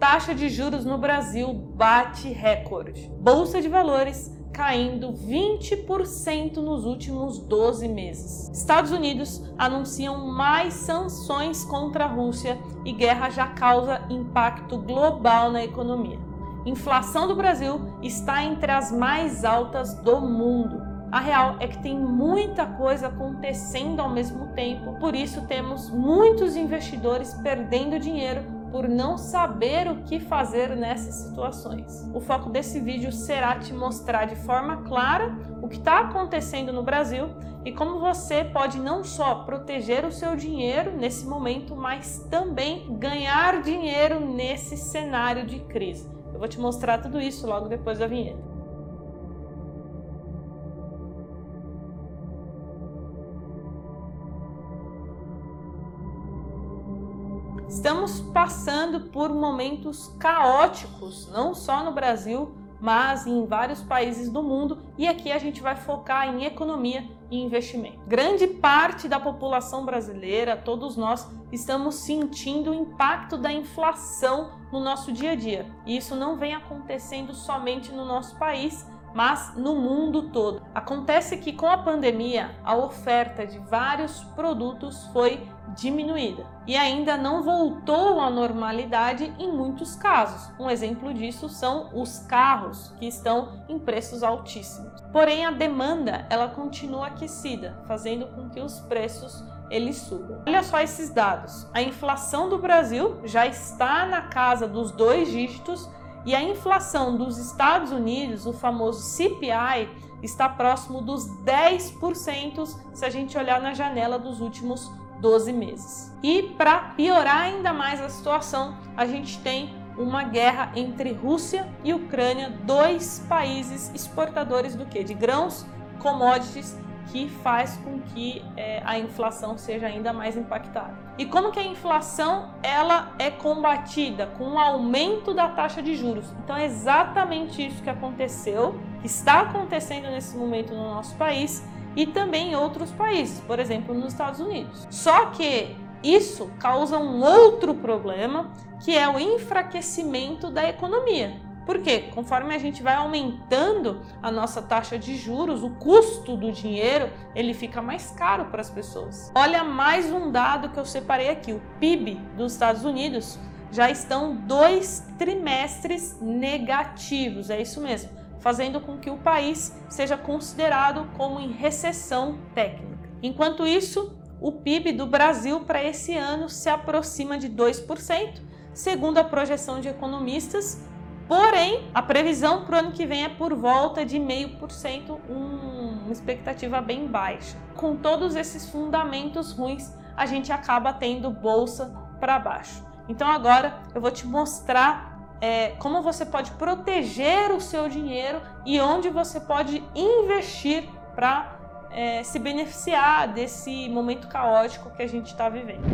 taxa de juros no Brasil bate recorde. Bolsa de valores caindo 20% nos últimos 12 meses. Estados Unidos anunciam mais sanções contra a Rússia e guerra já causa impacto global na economia. Inflação do Brasil está entre as mais altas do mundo. A real é que tem muita coisa acontecendo ao mesmo tempo, por isso temos muitos investidores perdendo dinheiro por não saber o que fazer nessas situações. O foco desse vídeo será te mostrar de forma clara o que está acontecendo no Brasil e como você pode não só proteger o seu dinheiro nesse momento, mas também ganhar dinheiro nesse cenário de crise. Eu vou te mostrar tudo isso logo depois da vinheta. Estamos passando por momentos caóticos, não só no Brasil, mas em vários países do mundo, e aqui a gente vai focar em economia e investimento. Grande parte da população brasileira, todos nós, estamos sentindo o impacto da inflação no nosso dia a dia. E isso não vem acontecendo somente no nosso país, mas no mundo todo. Acontece que com a pandemia, a oferta de vários produtos foi diminuída e ainda não voltou à normalidade em muitos casos. Um exemplo disso são os carros que estão em preços altíssimos. Porém, a demanda ela continua aquecida, fazendo com que os preços eles subam. Olha só esses dados. A inflação do Brasil já está na casa dos dois dígitos e a inflação dos Estados Unidos, o famoso CPI, está próximo dos 10% se a gente olhar na janela dos últimos 12 meses. E para piorar ainda mais a situação, a gente tem uma guerra entre Rússia e Ucrânia, dois países exportadores do que? De grãos, commodities que faz com que é, a inflação seja ainda mais impactada. E como que a inflação ela é combatida com o aumento da taxa de juros? Então é exatamente isso que aconteceu, que está acontecendo nesse momento no nosso país e também em outros países, por exemplo, nos Estados Unidos. Só que isso causa um outro problema, que é o enfraquecimento da economia. Porque conforme a gente vai aumentando a nossa taxa de juros, o custo do dinheiro ele fica mais caro para as pessoas. Olha mais um dado que eu separei aqui: o PIB dos Estados Unidos já estão dois trimestres negativos, é isso mesmo, fazendo com que o país seja considerado como em recessão técnica. Enquanto isso, o PIB do Brasil para esse ano se aproxima de 2%, segundo a projeção de economistas, Porém, a previsão para o ano que vem é por volta de 0,5%, um, uma expectativa bem baixa. Com todos esses fundamentos ruins, a gente acaba tendo bolsa para baixo. Então agora eu vou te mostrar é, como você pode proteger o seu dinheiro e onde você pode investir para é, se beneficiar desse momento caótico que a gente está vivendo.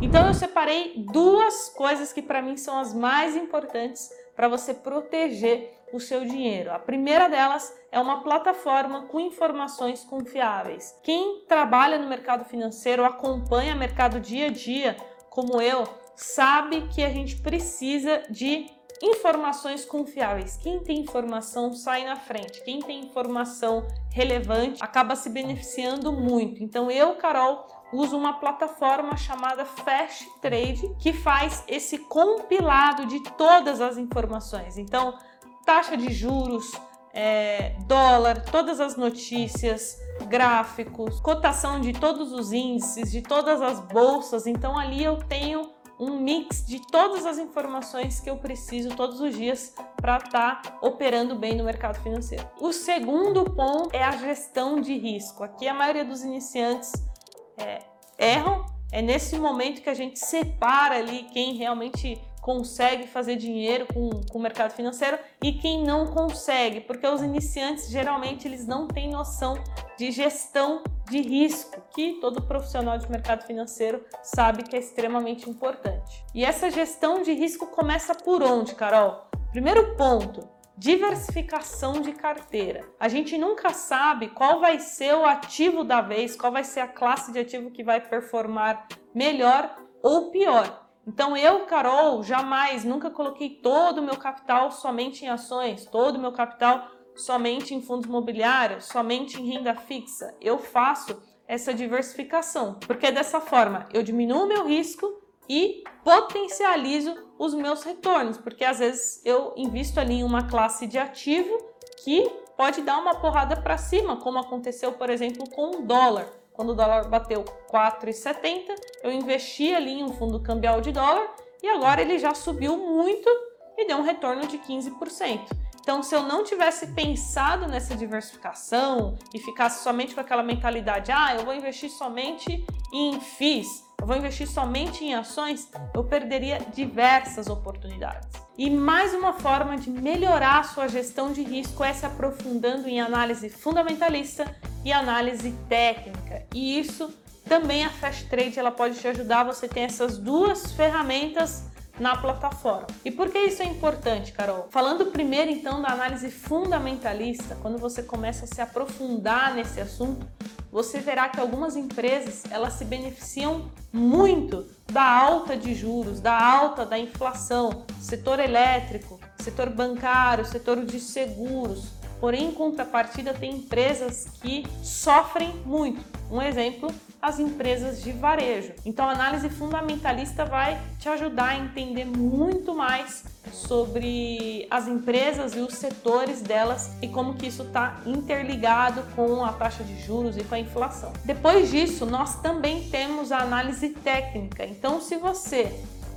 Então eu separei duas coisas que para mim são as mais importantes para você proteger o seu dinheiro. A primeira delas é uma plataforma com informações confiáveis. Quem trabalha no mercado financeiro, acompanha o mercado dia a dia, como eu, sabe que a gente precisa de informações confiáveis. Quem tem informação sai na frente. Quem tem informação relevante acaba se beneficiando muito. Então eu, Carol, uso uma plataforma chamada Fast Trade que faz esse compilado de todas as informações. Então, taxa de juros, é, dólar, todas as notícias, gráficos, cotação de todos os índices, de todas as bolsas. Então, ali eu tenho um mix de todas as informações que eu preciso todos os dias para estar tá operando bem no mercado financeiro. O segundo ponto é a gestão de risco. Aqui a maioria dos iniciantes é, erram. É nesse momento que a gente separa ali quem realmente consegue fazer dinheiro com, com o mercado financeiro e quem não consegue, porque os iniciantes geralmente eles não têm noção de gestão de risco, que todo profissional de mercado financeiro sabe que é extremamente importante. E essa gestão de risco começa por onde, Carol? Primeiro ponto, diversificação de carteira. A gente nunca sabe qual vai ser o ativo da vez, qual vai ser a classe de ativo que vai performar melhor ou pior. Então eu, Carol, jamais, nunca coloquei todo o meu capital somente em ações, todo o meu capital somente em fundos imobiliários, somente em renda fixa. Eu faço essa diversificação, porque dessa forma eu diminuo meu risco e potencializo os meus retornos, porque às vezes eu invisto ali em uma classe de ativo que pode dar uma porrada para cima, como aconteceu, por exemplo, com o dólar. Quando o dólar bateu 4,70, eu investi ali em um fundo cambial de dólar e agora ele já subiu muito e deu um retorno de 15%. Então, se eu não tivesse pensado nessa diversificação e ficasse somente com aquela mentalidade, ah, eu vou investir somente em FIIs, eu vou investir somente em ações, eu perderia diversas oportunidades. E mais uma forma de melhorar a sua gestão de risco é se aprofundando em análise fundamentalista e análise técnica. E isso também a Fast Trade ela pode te ajudar. Você tem essas duas ferramentas na plataforma. E por que isso é importante, Carol? Falando primeiro então da análise fundamentalista, quando você começa a se aprofundar nesse assunto, você verá que algumas empresas elas se beneficiam muito da alta de juros, da alta da inflação, setor elétrico, setor bancário, setor de seguros. Porém, em contrapartida, tem empresas que sofrem muito. Um exemplo as empresas de varejo. Então, a análise fundamentalista vai te ajudar a entender muito mais sobre as empresas e os setores delas e como que isso está interligado com a taxa de juros e com a inflação. Depois disso, nós também temos a análise técnica. Então, se você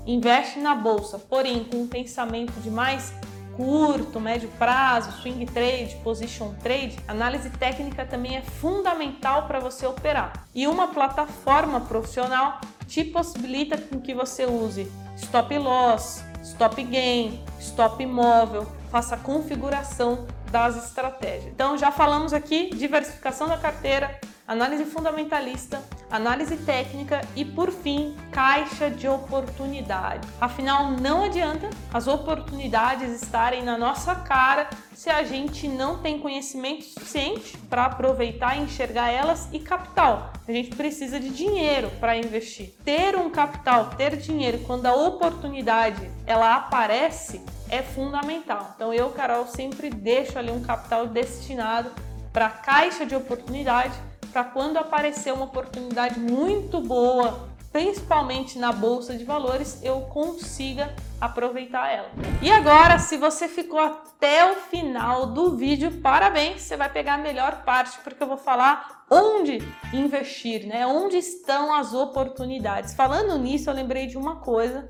investe na bolsa, porém com um pensamento de mais curto, médio prazo, swing trade, position trade, análise técnica também é fundamental para você operar. E uma plataforma profissional te possibilita com que você use stop loss, stop gain, stop imóvel, faça a configuração das estratégias. Então já falamos aqui diversificação da carteira, análise fundamentalista, análise técnica e, por fim, caixa de oportunidade. Afinal, não adianta as oportunidades estarem na nossa cara se a gente não tem conhecimento suficiente para aproveitar e enxergar elas e capital. A gente precisa de dinheiro para investir. Ter um capital, ter dinheiro quando a oportunidade ela aparece é fundamental. Então eu, Carol, sempre deixo ali um capital destinado para caixa de oportunidade para quando aparecer uma oportunidade muito boa, principalmente na bolsa de valores, eu consiga aproveitar ela. E agora, se você ficou até o final do vídeo, parabéns, você vai pegar a melhor parte porque eu vou falar onde investir, né? Onde estão as oportunidades. Falando nisso, eu lembrei de uma coisa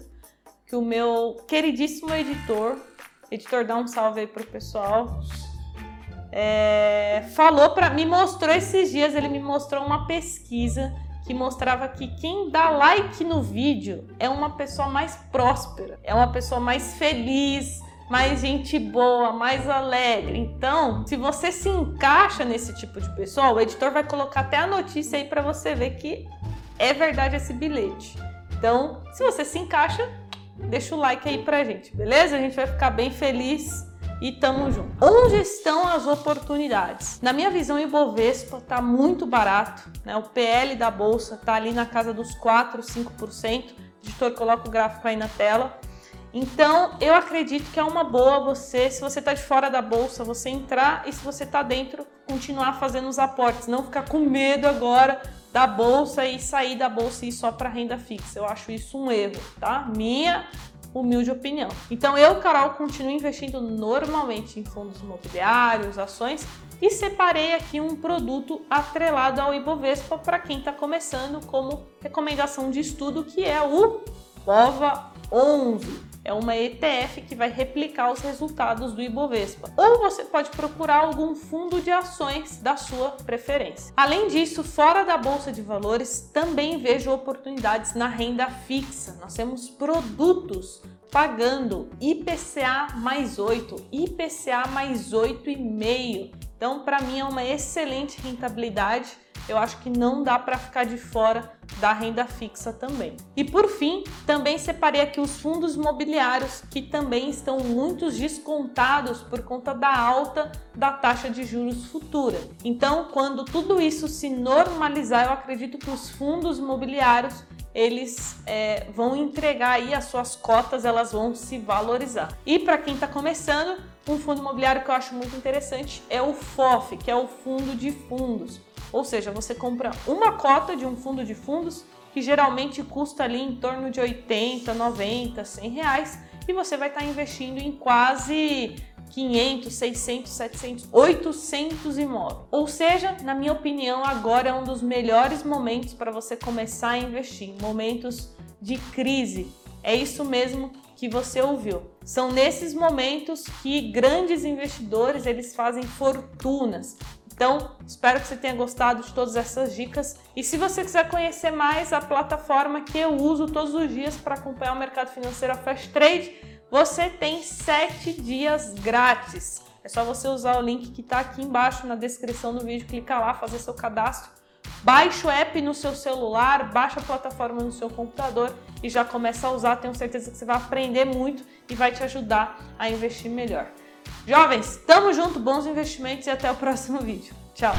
que o meu queridíssimo editor, editor dá um salve aí pro pessoal é, falou para me mostrou esses dias, ele me mostrou uma pesquisa que mostrava que quem dá like no vídeo é uma pessoa mais próspera, é uma pessoa mais feliz, mais gente boa, mais alegre. Então, se você se encaixa nesse tipo de pessoa, o editor vai colocar até a notícia aí para você ver que é verdade esse bilhete. Então, se você se encaixa, deixa o like aí pra gente, beleza? A gente vai ficar bem feliz e tamo junto. Onde estão as oportunidades? Na minha visão, o Ibovespa está muito barato, né? O PL da bolsa está ali na casa dos 4, 5%. O editor coloca o gráfico aí na tela. Então, eu acredito que é uma boa você, se você está de fora da bolsa, você entrar e se você está dentro, continuar fazendo os aportes, não ficar com medo agora da bolsa e sair da bolsa e ir só para renda fixa. Eu acho isso um erro, tá? Minha humilde opinião. Então eu, Carol, continuo investindo normalmente em fundos imobiliários, ações e separei aqui um produto atrelado ao Ibovespa para quem está começando como recomendação de estudo, que é o BOVA 11 é uma ETF que vai replicar os resultados do Ibovespa. Ou você pode procurar algum fundo de ações da sua preferência. Além disso, fora da bolsa de valores, também vejo oportunidades na renda fixa. Nós temos produtos pagando IPCA mais 8, IPCA mais 8,5. Então, para mim é uma excelente rentabilidade eu acho que não dá para ficar de fora da renda fixa também. E por fim, também separei aqui os fundos imobiliários que também estão muito descontados por conta da alta da taxa de juros futura. Então, quando tudo isso se normalizar, eu acredito que os fundos imobiliários eles é, vão entregar aí as suas cotas, elas vão se valorizar. E para quem está começando, um fundo imobiliário que eu acho muito interessante é o FOF, que é o fundo de fundos. Ou seja, você compra uma cota de um fundo de fundos que geralmente custa ali em torno de 80, 90, 100 reais e você vai estar investindo em quase 500, 600, 700, 800 imóveis. Ou seja, na minha opinião, agora é um dos melhores momentos para você começar a investir, momentos de crise. É isso mesmo que você ouviu. São nesses momentos que grandes investidores eles fazem fortunas. Então, espero que você tenha gostado de todas essas dicas. E se você quiser conhecer mais a plataforma que eu uso todos os dias para acompanhar o mercado financeiro, a Fast Trade, você tem 7 dias grátis. É só você usar o link que está aqui embaixo na descrição do vídeo, clicar lá, fazer seu cadastro, baixa o app no seu celular, baixa a plataforma no seu computador e já começa a usar. Tenho certeza que você vai aprender muito e vai te ajudar a investir melhor. Jovens, tamo junto, bons investimentos e até o próximo vídeo. Tchau!